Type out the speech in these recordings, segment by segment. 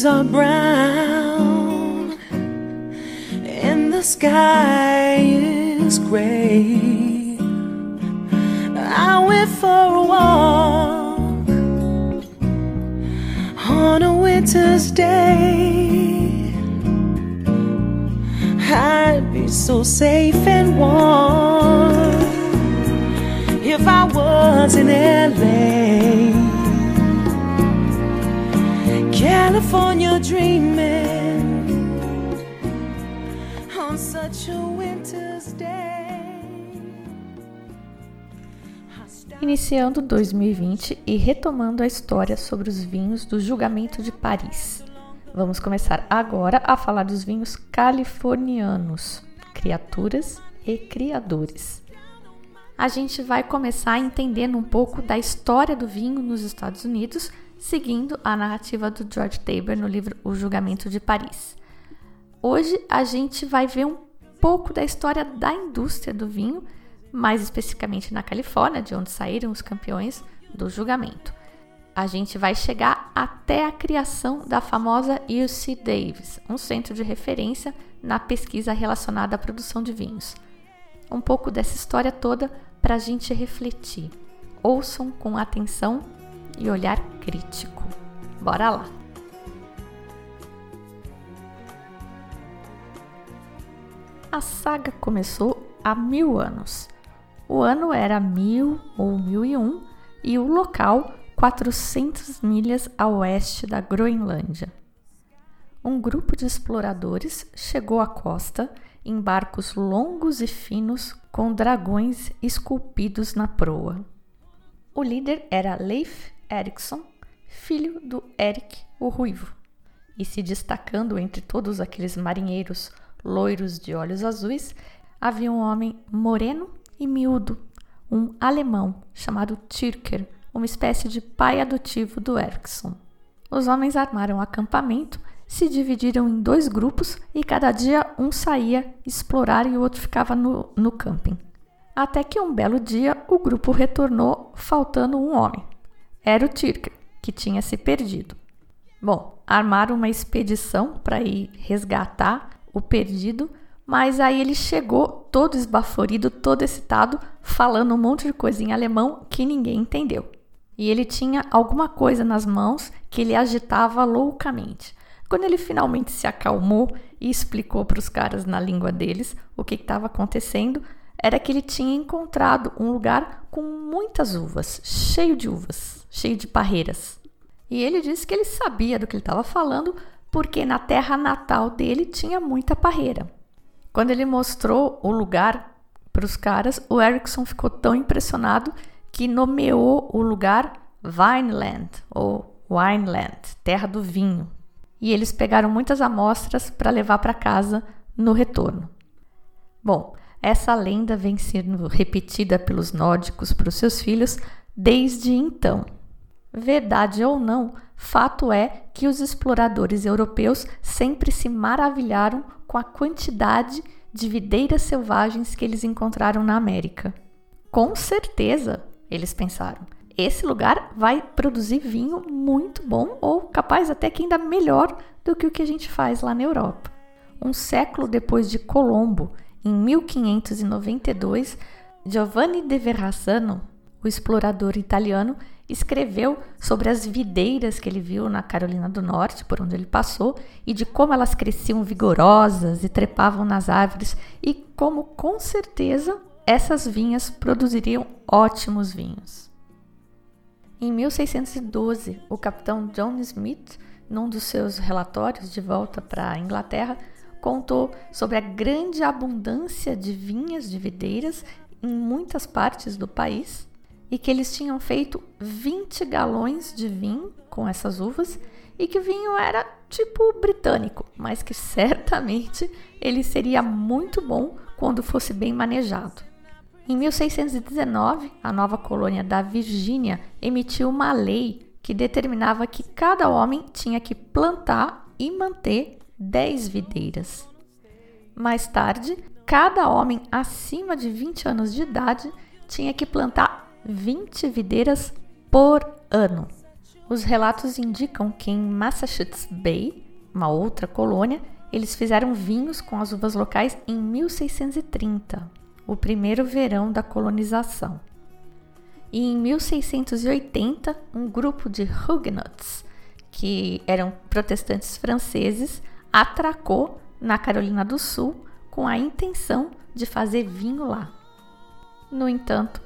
Leaves are brown and the sky is gray. I went for a walk on a winter's day. I'd be so safe and warm if I was in LA. California dreaming on such a winter's day. Iniciando 2020 e retomando a história sobre os vinhos do julgamento de Paris. Vamos começar agora a falar dos vinhos californianos, criaturas e criadores. A gente vai começar entendendo um pouco da história do vinho nos Estados Unidos seguindo a narrativa do George Taber no livro O Julgamento de Paris. Hoje a gente vai ver um pouco da história da indústria do vinho, mais especificamente na Califórnia, de onde saíram os campeões do julgamento. A gente vai chegar até a criação da famosa UC Davis, um centro de referência na pesquisa relacionada à produção de vinhos. Um pouco dessa história toda para a gente refletir. Ouçam com atenção e olhar crítico. Bora lá! A saga começou há mil anos. O ano era mil ou mil e um e o local 400 milhas a oeste da Groenlândia. Um grupo de exploradores chegou à costa em barcos longos e finos com dragões esculpidos na proa. O líder era Leif Erikson, filho do Eric o Ruivo, e se destacando entre todos aqueles marinheiros loiros de olhos azuis, havia um homem moreno e miúdo, um alemão chamado Türker, uma espécie de pai adotivo do Erikson. Os homens armaram acampamento, se dividiram em dois grupos e cada dia um saía explorar e o outro ficava no, no camping. Até que um belo dia o grupo retornou faltando um homem. Era o Tirker, que tinha se perdido. Bom, armaram uma expedição para ir resgatar o perdido, mas aí ele chegou todo esbaforido, todo excitado, falando um monte de coisa em alemão que ninguém entendeu. E ele tinha alguma coisa nas mãos que ele agitava loucamente. Quando ele finalmente se acalmou e explicou para os caras na língua deles o que estava acontecendo, era que ele tinha encontrado um lugar com muitas uvas, cheio de uvas, cheio de parreiras. E ele disse que ele sabia do que ele estava falando porque na terra natal dele tinha muita parreira. Quando ele mostrou o lugar para os caras, o Erickson ficou tão impressionado que nomeou o lugar Vineland ou Wineland, terra do vinho. E eles pegaram muitas amostras para levar para casa no retorno. Bom, essa lenda vem sendo repetida pelos nórdicos para os seus filhos desde então. Verdade ou não, fato é que os exploradores europeus sempre se maravilharam com a quantidade de videiras selvagens que eles encontraram na América. Com certeza, eles pensaram, esse lugar vai produzir vinho muito bom ou capaz até que ainda melhor do que o que a gente faz lá na Europa. Um século depois de Colombo em 1592, Giovanni de Verrazzano, o explorador italiano, escreveu sobre as videiras que ele viu na Carolina do Norte, por onde ele passou, e de como elas cresciam vigorosas e trepavam nas árvores, e como com certeza essas vinhas produziriam ótimos vinhos. Em 1612, o capitão John Smith, num dos seus relatórios de volta para a Inglaterra, contou sobre a grande abundância de vinhas de videiras em muitas partes do país e que eles tinham feito 20 galões de vinho com essas uvas e que o vinho era tipo britânico, mas que certamente ele seria muito bom quando fosse bem manejado. Em 1619, a nova colônia da Virgínia emitiu uma lei que determinava que cada homem tinha que plantar e manter 10 videiras. Mais tarde, cada homem acima de 20 anos de idade tinha que plantar 20 videiras por ano. Os relatos indicam que em Massachusetts Bay, uma outra colônia, eles fizeram vinhos com as uvas locais em 1630, o primeiro verão da colonização. E em 1680, um grupo de Huguenots, que eram protestantes franceses, atracou na Carolina do Sul com a intenção de fazer vinho lá. No entanto,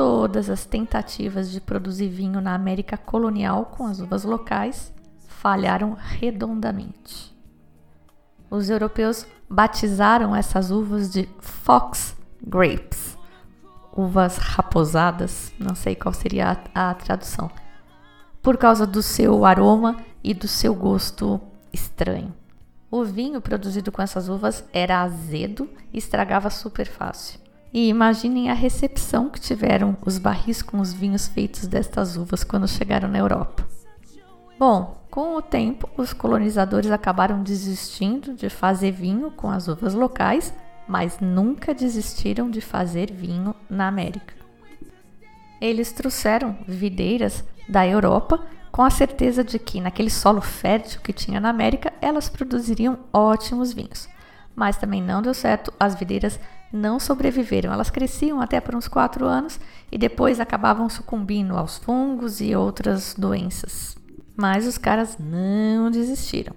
todas as tentativas de produzir vinho na América colonial com as uvas locais falharam redondamente. Os europeus batizaram essas uvas de fox grapes, uvas raposadas, não sei qual seria a, a tradução, por causa do seu aroma e do seu gosto estranho. O vinho produzido com essas uvas era azedo e estragava super fácil. E imaginem a recepção que tiveram os barris com os vinhos feitos destas uvas quando chegaram na Europa. Bom, com o tempo, os colonizadores acabaram desistindo de fazer vinho com as uvas locais, mas nunca desistiram de fazer vinho na América. Eles trouxeram videiras da Europa com a certeza de que, naquele solo fértil que tinha na América, elas produziriam ótimos vinhos. Mas também não deu certo, as videiras não sobreviveram. Elas cresciam até por uns quatro anos e depois acabavam sucumbindo aos fungos e outras doenças. Mas os caras não desistiram.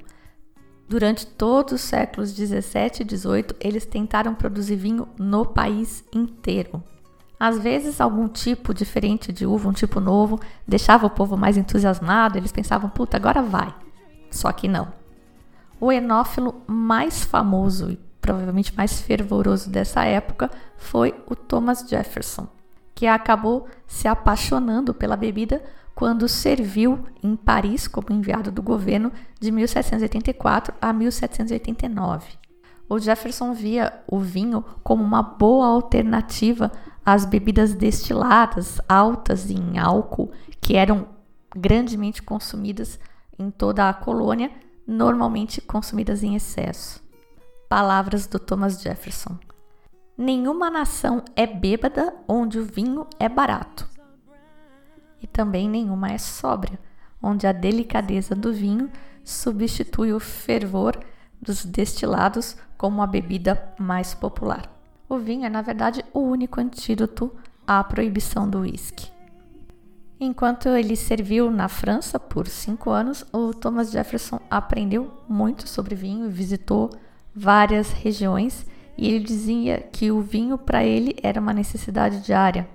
Durante todos os séculos 17 e 18, eles tentaram produzir vinho no país inteiro. Às vezes, algum tipo diferente de uva, um tipo novo, deixava o povo mais entusiasmado, eles pensavam, puta, agora vai. Só que não. O enófilo mais famoso e provavelmente mais fervoroso dessa época foi o Thomas Jefferson, que acabou se apaixonando pela bebida quando serviu em Paris como enviado do governo de 1784 a 1789. O Jefferson via o vinho como uma boa alternativa às bebidas destiladas altas em álcool que eram grandemente consumidas em toda a colônia, normalmente consumidas em excesso. Palavras do Thomas Jefferson. Nenhuma nação é bêbada onde o vinho é barato. E também nenhuma é sóbria, onde a delicadeza do vinho substitui o fervor dos destilados como a bebida mais popular. O vinho é, na verdade, o único antídoto à proibição do uísque. Enquanto ele serviu na França por cinco anos, o Thomas Jefferson aprendeu muito sobre vinho e visitou várias regiões e ele dizia que o vinho para ele era uma necessidade diária.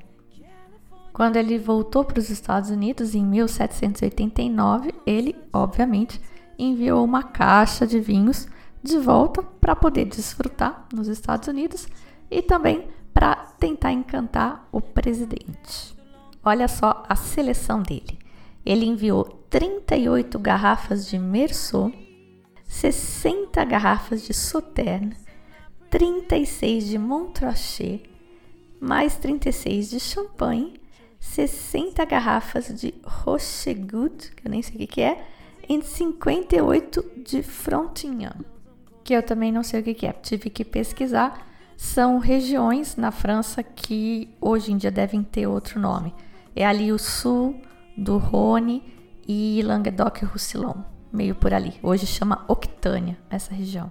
Quando ele voltou para os Estados Unidos em 1789, ele, obviamente, enviou uma caixa de vinhos de volta para poder desfrutar nos Estados Unidos e também para tentar encantar o presidente. Olha só a seleção dele. Ele enviou 38 garrafas de Merceau 60 garrafas de Sauternes, 36 de Montrachet, mais 36 de champanhe, 60 garrafas de Rochegout, que eu nem sei o que é, e 58 de Frontignan, que eu também não sei o que é, tive que pesquisar. São regiões na França que hoje em dia devem ter outro nome. É ali o sul do Rhône e Languedoc-Roussillon meio por ali. Hoje chama Octânia, essa região.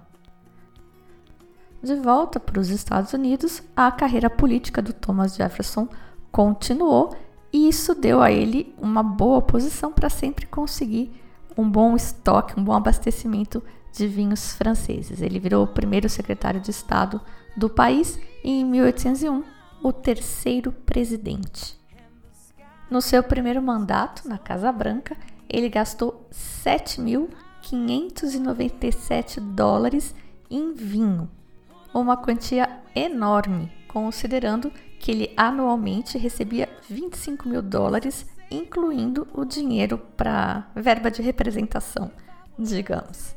De volta para os Estados Unidos, a carreira política do Thomas Jefferson continuou e isso deu a ele uma boa posição para sempre conseguir um bom estoque, um bom abastecimento de vinhos franceses. Ele virou o primeiro secretário de Estado do país e, em 1801, o terceiro presidente. No seu primeiro mandato na Casa Branca, ele gastou 7.597 dólares em vinho, uma quantia enorme, considerando que ele anualmente recebia 25 mil dólares incluindo o dinheiro para verba de representação, digamos.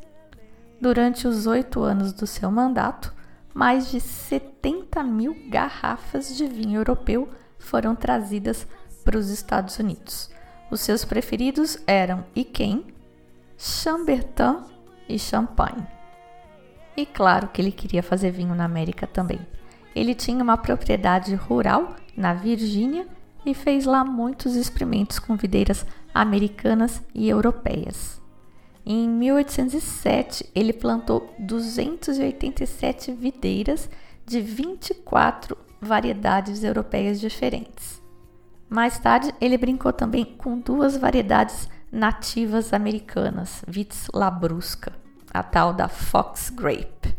Durante os oito anos do seu mandato, mais de 70 mil garrafas de vinho europeu foram trazidas para os Estados Unidos. Os seus preferidos eram Yquem, Chambertin e Champagne. E claro que ele queria fazer vinho na América também. Ele tinha uma propriedade rural na Virgínia e fez lá muitos experimentos com videiras americanas e europeias. Em 1807, ele plantou 287 videiras de 24 variedades europeias diferentes. Mais tarde, ele brincou também com duas variedades nativas americanas, Vitis labrusca, a tal da Fox Grape.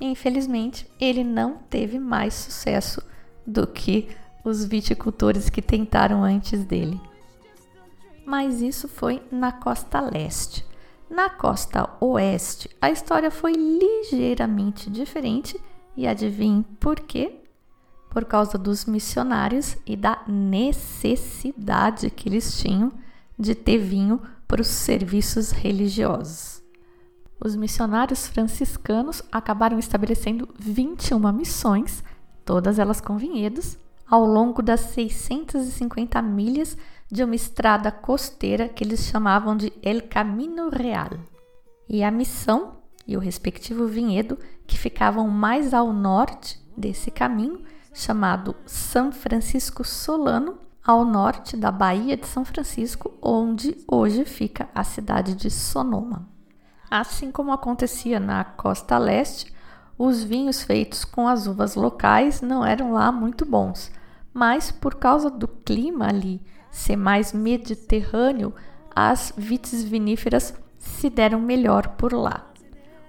Infelizmente, ele não teve mais sucesso do que os viticultores que tentaram antes dele. Mas isso foi na costa leste. Na costa oeste, a história foi ligeiramente diferente e adivinhe por quê? Por causa dos missionários e da necessidade que eles tinham de ter vinho para os serviços religiosos. Os missionários franciscanos acabaram estabelecendo 21 missões, todas elas com vinhedos, ao longo das 650 milhas de uma estrada costeira que eles chamavam de El Camino Real. E a missão e o respectivo vinhedo que ficavam mais ao norte desse caminho, chamado São Francisco Solano, ao norte da Baía de São Francisco, onde hoje fica a cidade de Sonoma. Assim como acontecia na costa leste, os vinhos feitos com as uvas locais não eram lá muito bons, mas por causa do clima ali ser mais mediterrâneo, as vites viníferas se deram melhor por lá.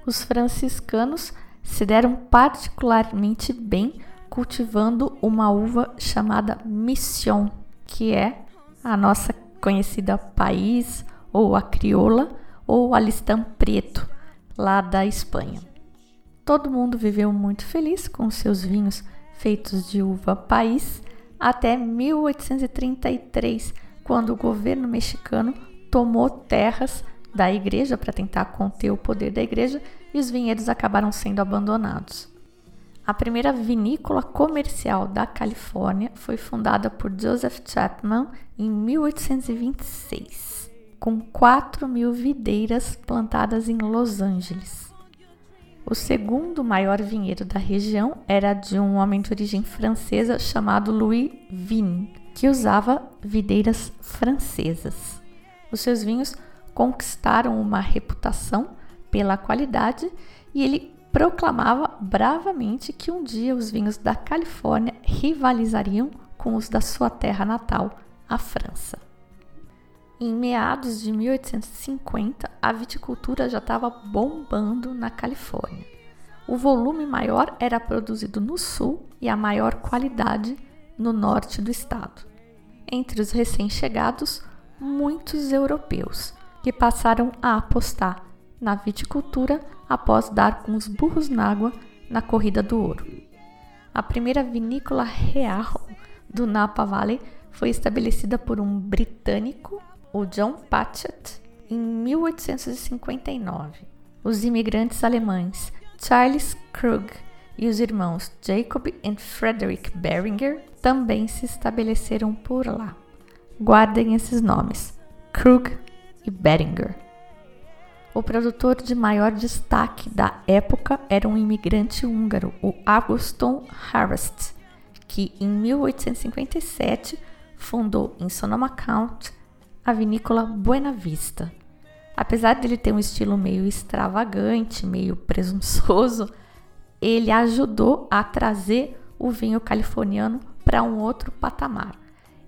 Os franciscanos se deram particularmente bem cultivando uma uva chamada Mission, que é a nossa conhecida país ou a crioula ou a listão preto lá da Espanha. Todo mundo viveu muito feliz com seus vinhos feitos de uva país até 1833, quando o governo mexicano tomou terras da igreja para tentar conter o poder da igreja e os vinhedos acabaram sendo abandonados. A primeira vinícola comercial da Califórnia foi fundada por Joseph Chapman em 1826, com 4 mil videiras plantadas em Los Angeles. O segundo maior vinhedo da região era de um homem de origem francesa chamado Louis Vigne, que usava videiras francesas. Os seus vinhos conquistaram uma reputação pela qualidade e ele proclamava bravamente que um dia os vinhos da Califórnia rivalizariam com os da sua terra natal, a França. Em meados de 1850, a viticultura já estava bombando na Califórnia. O volume maior era produzido no sul e a maior qualidade no norte do estado. Entre os recém-chegados, muitos europeus que passaram a apostar na viticultura após dar com os burros na água na corrida do ouro. A primeira vinícola real do Napa Valley foi estabelecida por um britânico o John Patchett em 1859. Os imigrantes alemães Charles Krug e os irmãos Jacob e Frederick Beringer também se estabeleceram por lá. Guardem esses nomes: Krug e Beringer. O produtor de maior destaque da época era um imigrante húngaro, o Augustin Harvest, que em 1857 fundou em Sonoma County a vinícola Buena Vista. Apesar dele ter um estilo meio extravagante, meio presunçoso, ele ajudou a trazer o vinho californiano para um outro patamar.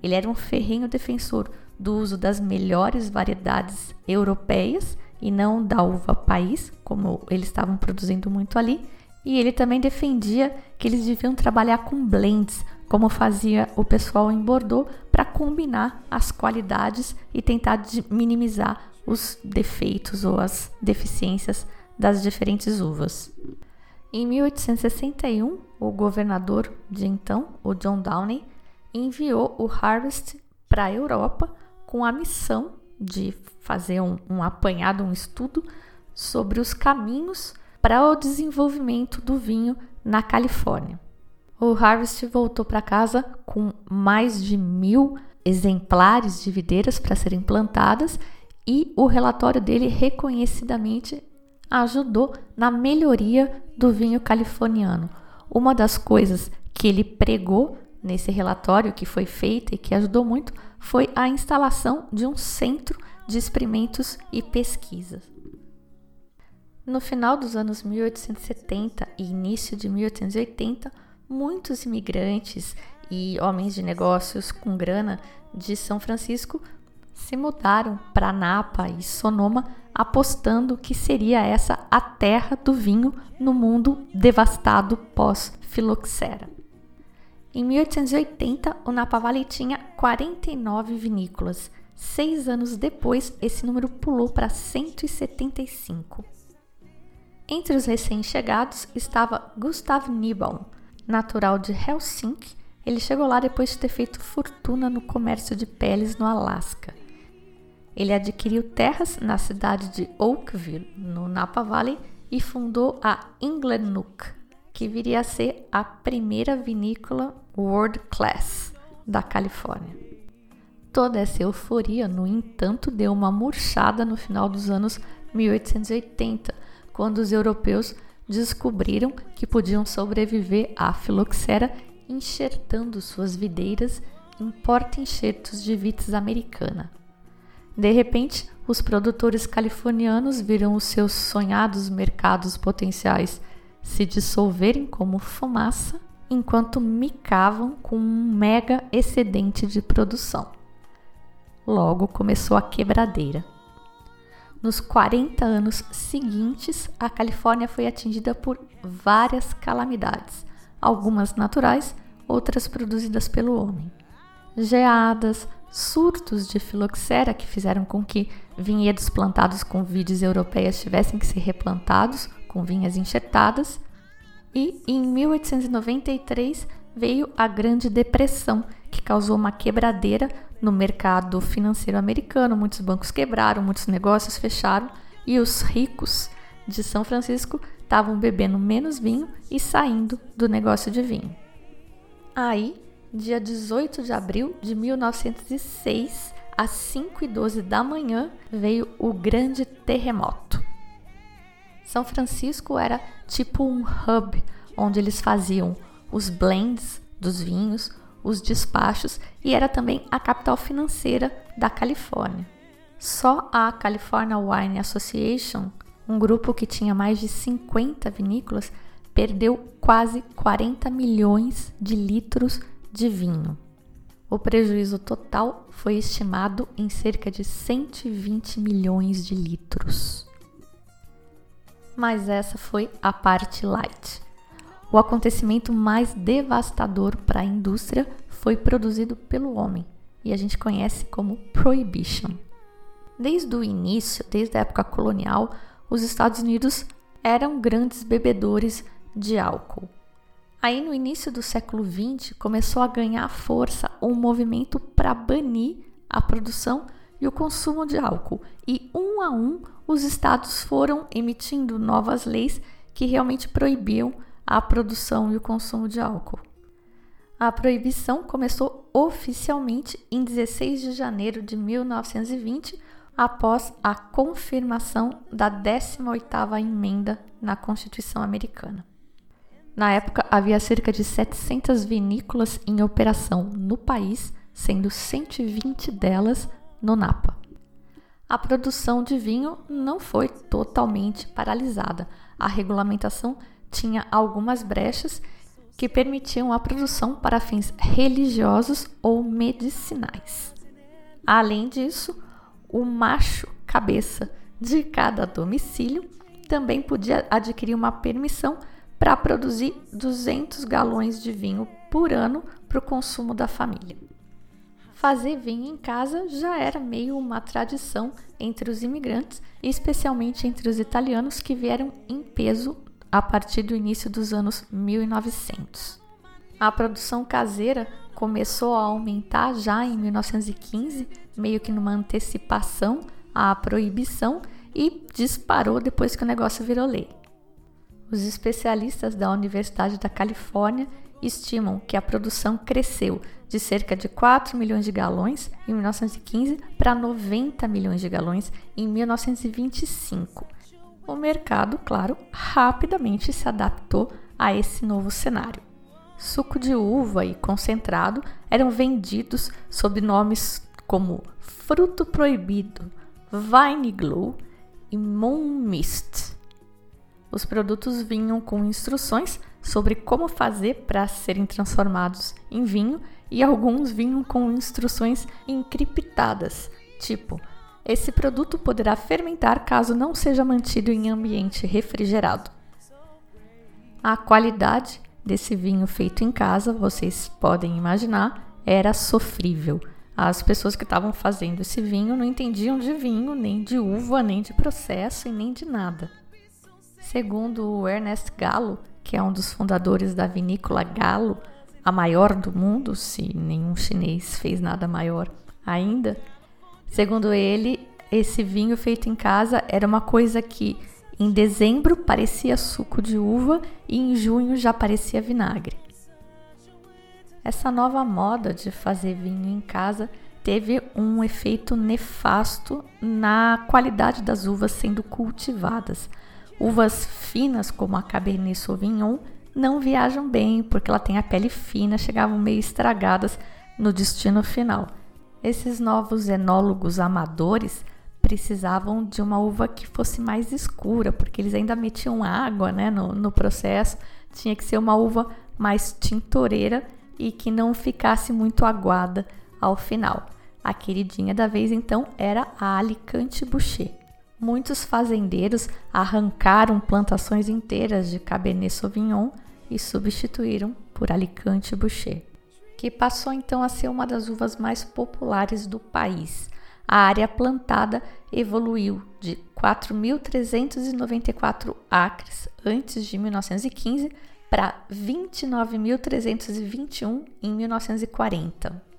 Ele era um ferrenho defensor do uso das melhores variedades europeias e não da uva país, como eles estavam produzindo muito ali, e ele também defendia que eles deviam trabalhar com blends, como fazia o pessoal em Bordeaux, para combinar as qualidades e tentar minimizar os defeitos ou as deficiências das diferentes uvas. Em 1861, o governador de então, o John Downey, enviou o Harvest para a Europa, com a missão de fazer um, um apanhado, um estudo sobre os caminhos para o desenvolvimento do vinho na Califórnia. O Harvest voltou para casa com mais de mil exemplares de videiras para serem plantadas e o relatório dele reconhecidamente ajudou na melhoria do vinho californiano. Uma das coisas que ele pregou nesse relatório que foi feito e que ajudou muito foi a instalação de um centro de experimentos e pesquisas. No final dos anos 1870 e início de 1880, muitos imigrantes e homens de negócios com grana de São Francisco se mudaram para Napa e Sonoma, apostando que seria essa a terra do vinho no mundo devastado pós-filoxera. Em 1880, o Napa Valley tinha 49 vinícolas. Seis anos depois, esse número pulou para 175. Entre os recém-chegados estava Gustav Niebaum, natural de Helsinki. Ele chegou lá depois de ter feito fortuna no comércio de peles no Alasca. Ele adquiriu terras na cidade de Oakville, no Napa Valley, e fundou a Inglewood, que viria a ser a primeira vinícola world class da Califórnia. Toda essa euforia, no entanto, deu uma murchada no final dos anos 1880, quando os europeus descobriram que podiam sobreviver à filoxera enxertando suas videiras em porta-enxertos de vites americana. De repente, os produtores californianos viram os seus sonhados mercados potenciais se dissolverem como fumaça enquanto micavam com um mega excedente de produção. Logo começou a quebradeira. Nos 40 anos seguintes, a Califórnia foi atingida por várias calamidades, algumas naturais, outras produzidas pelo homem. Geadas, surtos de filoxera que fizeram com que vinhedos plantados com vides europeias tivessem que ser replantados com vinhas enxertadas. E em 1893 veio a Grande Depressão, que causou uma quebradeira no mercado financeiro americano. Muitos bancos quebraram, muitos negócios fecharam e os ricos de São Francisco estavam bebendo menos vinho e saindo do negócio de vinho. Aí dia 18 de abril de 1906, às 5 e 12 da manhã, veio o grande terremoto. São Francisco era tipo um hub onde eles faziam os blends dos vinhos, os despachos e era também a capital financeira da Califórnia. Só a California Wine Association, um grupo que tinha mais de 50 vinícolas, perdeu quase 40 milhões de litros de vinho. O prejuízo total foi estimado em cerca de 120 milhões de litros. Mas essa foi a parte light. O acontecimento mais devastador para a indústria foi produzido pelo homem e a gente conhece como Prohibition. Desde o início, desde a época colonial, os Estados Unidos eram grandes bebedores de álcool. Aí, no início do século XX, começou a ganhar força um movimento para banir a produção e o consumo de álcool. E um a um, os estados foram emitindo novas leis que realmente proibiam a produção e o consumo de álcool. A proibição começou oficialmente em 16 de janeiro de 1920, após a confirmação da 18ª emenda na Constituição Americana. Na época, havia cerca de 700 vinícolas em operação no país, sendo 120 delas no Napa. A produção de vinho não foi totalmente paralisada. A regulamentação tinha algumas brechas que permitiam a produção para fins religiosos ou medicinais. Além disso, o macho cabeça de cada domicílio também podia adquirir uma permissão para produzir 200 galões de vinho por ano para o consumo da família. Fazer vinho em casa já era meio uma tradição entre os imigrantes, especialmente entre os italianos que vieram em peso a partir do início dos anos 1900. A produção caseira começou a aumentar já em 1915 meio que numa antecipação à proibição e disparou depois que o negócio virou lei. Os especialistas da Universidade da Califórnia estimam que a produção cresceu de cerca de 4 milhões de galões em 1915 para 90 milhões de galões em 1925. O mercado, claro, rapidamente se adaptou a esse novo cenário. Suco de uva e concentrado eram vendidos sob nomes como fruto proibido, glue e moon mist. Os produtos vinham com instruções sobre como fazer para serem transformados em vinho e alguns vinham com instruções encriptadas, tipo: esse produto poderá fermentar caso não seja mantido em ambiente refrigerado. A qualidade desse vinho feito em casa, vocês podem imaginar, era sofrível. As pessoas que estavam fazendo esse vinho não entendiam de vinho, nem de uva, nem de processo e nem de nada. Segundo Ernest Gallo, que é um dos fundadores da vinícola Galo, a maior do mundo, se nenhum chinês fez nada maior ainda. Segundo ele, esse vinho feito em casa era uma coisa que em dezembro parecia suco de uva e em junho já parecia vinagre. Essa nova moda de fazer vinho em casa teve um efeito nefasto na qualidade das uvas sendo cultivadas. Uvas finas como a Cabernet Sauvignon não viajam bem porque ela tem a pele fina, chegavam meio estragadas no destino final. Esses novos enólogos amadores precisavam de uma uva que fosse mais escura, porque eles ainda metiam água né, no, no processo. Tinha que ser uma uva mais tintoreira e que não ficasse muito aguada ao final. A queridinha da vez então era a Alicante Boucher muitos fazendeiros arrancaram plantações inteiras de Cabernet Sauvignon e substituíram por Alicante Boucher, que passou então a ser uma das uvas mais populares do país. A área plantada evoluiu de 4.394 acres antes de 1915 para 29.321 em 1940.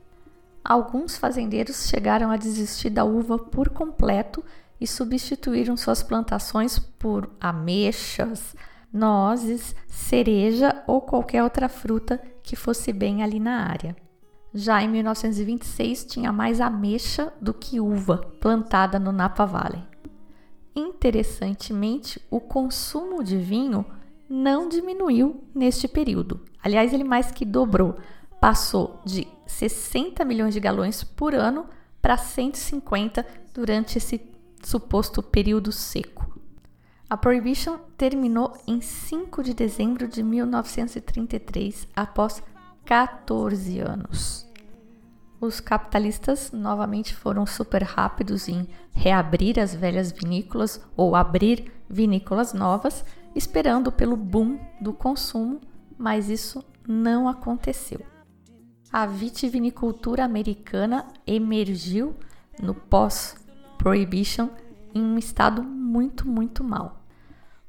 Alguns fazendeiros chegaram a desistir da uva por completo e substituíram suas plantações por ameixas, nozes, cereja ou qualquer outra fruta que fosse bem ali na área. Já em 1926 tinha mais ameixa do que uva plantada no Napa Valley. Interessantemente, o consumo de vinho não diminuiu neste período. Aliás, ele mais que dobrou. Passou de 60 milhões de galões por ano para 150 durante esse suposto período seco. A Prohibition terminou em 5 de dezembro de 1933, após 14 anos. Os capitalistas novamente foram super rápidos em reabrir as velhas vinícolas ou abrir vinícolas novas, esperando pelo boom do consumo, mas isso não aconteceu. A vitivinicultura americana emergiu no pós Prohibition em um estado muito, muito mal.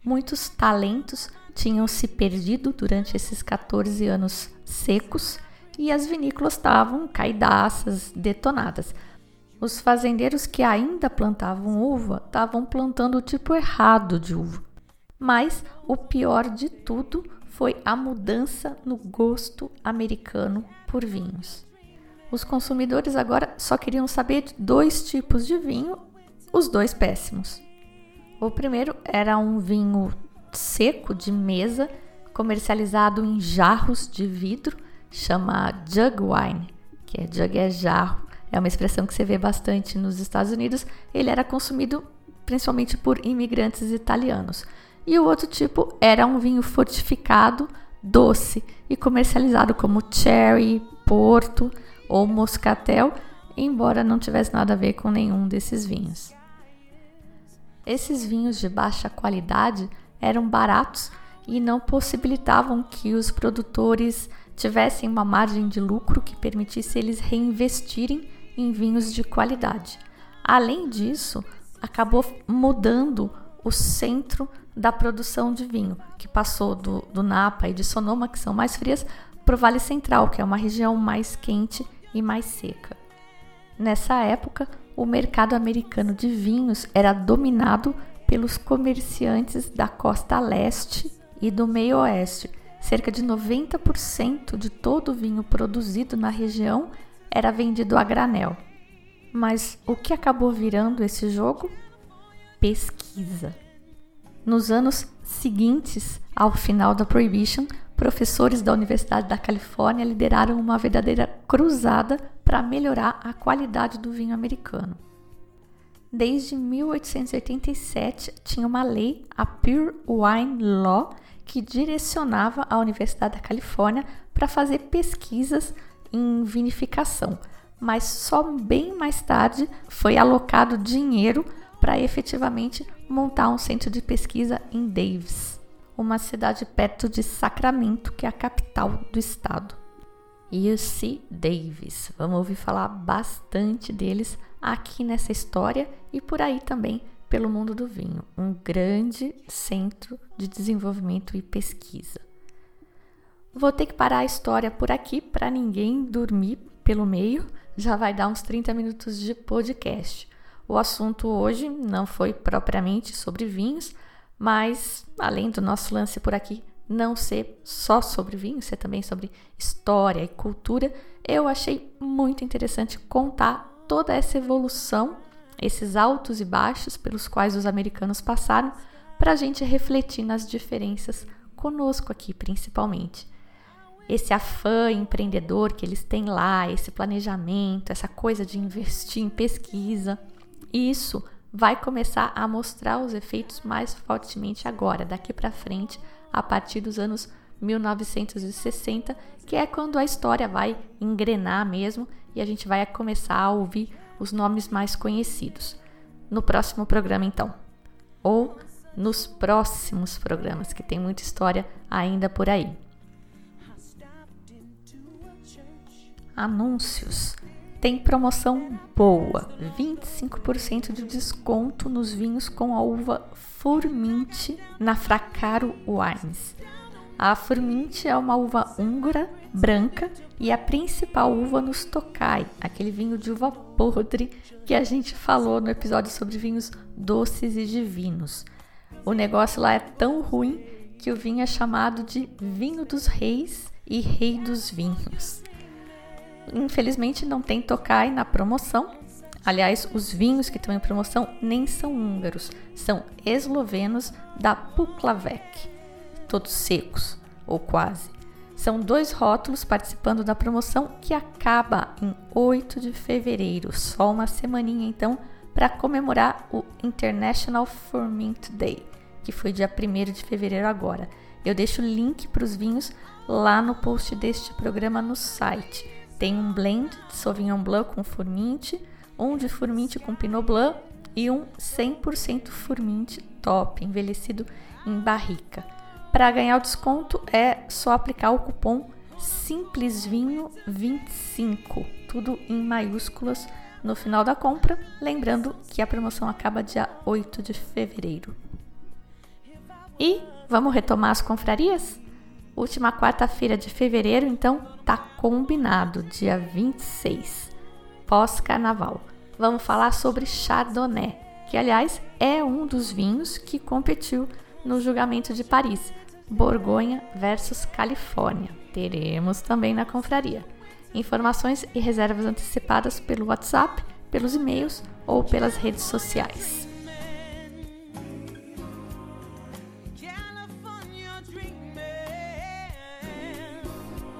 Muitos talentos tinham se perdido durante esses 14 anos secos e as vinícolas estavam caidaças, detonadas. Os fazendeiros que ainda plantavam uva estavam plantando o tipo errado de uva. Mas o pior de tudo foi a mudança no gosto americano por vinhos. Os consumidores agora só queriam saber de dois tipos de vinho, os dois péssimos. O primeiro era um vinho seco de mesa, comercializado em jarros de vidro, chama jug wine, que é jug é jarro, é uma expressão que você vê bastante nos Estados Unidos. Ele era consumido principalmente por imigrantes italianos. E o outro tipo era um vinho fortificado, doce e comercializado como cherry, porto, ou moscatel, embora não tivesse nada a ver com nenhum desses vinhos. Esses vinhos de baixa qualidade eram baratos e não possibilitavam que os produtores tivessem uma margem de lucro que permitisse eles reinvestirem em vinhos de qualidade. Além disso, acabou mudando o centro da produção de vinho, que passou do, do Napa e de Sonoma, que são mais frias, para o Vale Central, que é uma região mais quente e mais seca. Nessa época, o mercado americano de vinhos era dominado pelos comerciantes da costa leste e do meio oeste. Cerca de 90% de todo o vinho produzido na região era vendido a granel. Mas o que acabou virando esse jogo? Pesquisa. Nos anos seguintes ao final da Prohibition, professores da Universidade da Califórnia lideraram uma verdadeira cruzada para melhorar a qualidade do vinho americano. Desde 1887 tinha uma lei, a Pure Wine Law, que direcionava a Universidade da Califórnia para fazer pesquisas em vinificação, mas só bem mais tarde foi alocado dinheiro para efetivamente montar um centro de pesquisa em Davis, uma cidade perto de Sacramento, que é a capital do estado. UC Davis. Vamos ouvir falar bastante deles aqui nessa história e por aí também pelo mundo do vinho, um grande centro de desenvolvimento e pesquisa. Vou ter que parar a história por aqui para ninguém dormir pelo meio, já vai dar uns 30 minutos de podcast. O assunto hoje não foi propriamente sobre vinhos, mas além do nosso lance por aqui não ser só sobre vinho, ser também sobre história e cultura, eu achei muito interessante contar toda essa evolução, esses altos e baixos pelos quais os americanos passaram, para a gente refletir nas diferenças conosco aqui, principalmente. Esse afã empreendedor que eles têm lá, esse planejamento, essa coisa de investir em pesquisa, isso vai começar a mostrar os efeitos mais fortemente agora, daqui para frente, a partir dos anos 1960, que é quando a história vai engrenar mesmo e a gente vai começar a ouvir os nomes mais conhecidos. No próximo programa, então. Ou nos próximos programas, que tem muita história ainda por aí. Anúncios. Tem promoção boa, 25% de desconto nos vinhos com a uva Furmint na Fracaro Wines. A Furmint é uma uva húngara branca e a principal uva nos Tokai, aquele vinho de uva podre que a gente falou no episódio sobre vinhos doces e divinos. O negócio lá é tão ruim que o vinho é chamado de vinho dos reis e rei dos vinhos. Infelizmente não tem Tokai na promoção. Aliás, os vinhos que estão em promoção nem são húngaros, são eslovenos da Puklavec, todos secos, ou quase. São dois rótulos participando da promoção que acaba em 8 de fevereiro, só uma semaninha então, para comemorar o International Ferment Day, que foi dia 1 de fevereiro agora. Eu deixo o link para os vinhos lá no post deste programa no site tem um blend de Sauvignon Blanc com Furmint, um de Furmint com Pinot Blanc e um 100% Furmint top, envelhecido em barrica. Para ganhar o desconto é só aplicar o cupom SIMPLESVINHO25, tudo em maiúsculas no final da compra, lembrando que a promoção acaba dia 8 de fevereiro. E vamos retomar as confrarias? Última quarta-feira de fevereiro, então tá combinado, dia 26, pós-carnaval. Vamos falar sobre Chardonnay, que aliás é um dos vinhos que competiu no julgamento de Paris, Borgonha versus Califórnia. Teremos também na confraria. Informações e reservas antecipadas pelo WhatsApp, pelos e-mails ou pelas redes sociais.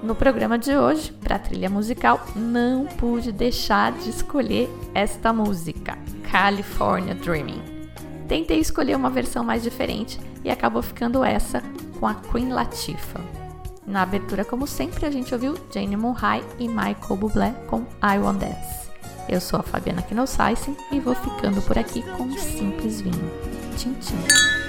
No programa de hoje, para trilha musical, não pude deixar de escolher esta música, California Dreaming. Tentei escolher uma versão mais diferente e acabou ficando essa com a Queen Latifah. Na abertura, como sempre, a gente ouviu Jane Monhai e Michael Bublé com I Want Dance. Eu sou a Fabiana Knossaisen e vou ficando por aqui com um simples vinho. Tchim, tchim.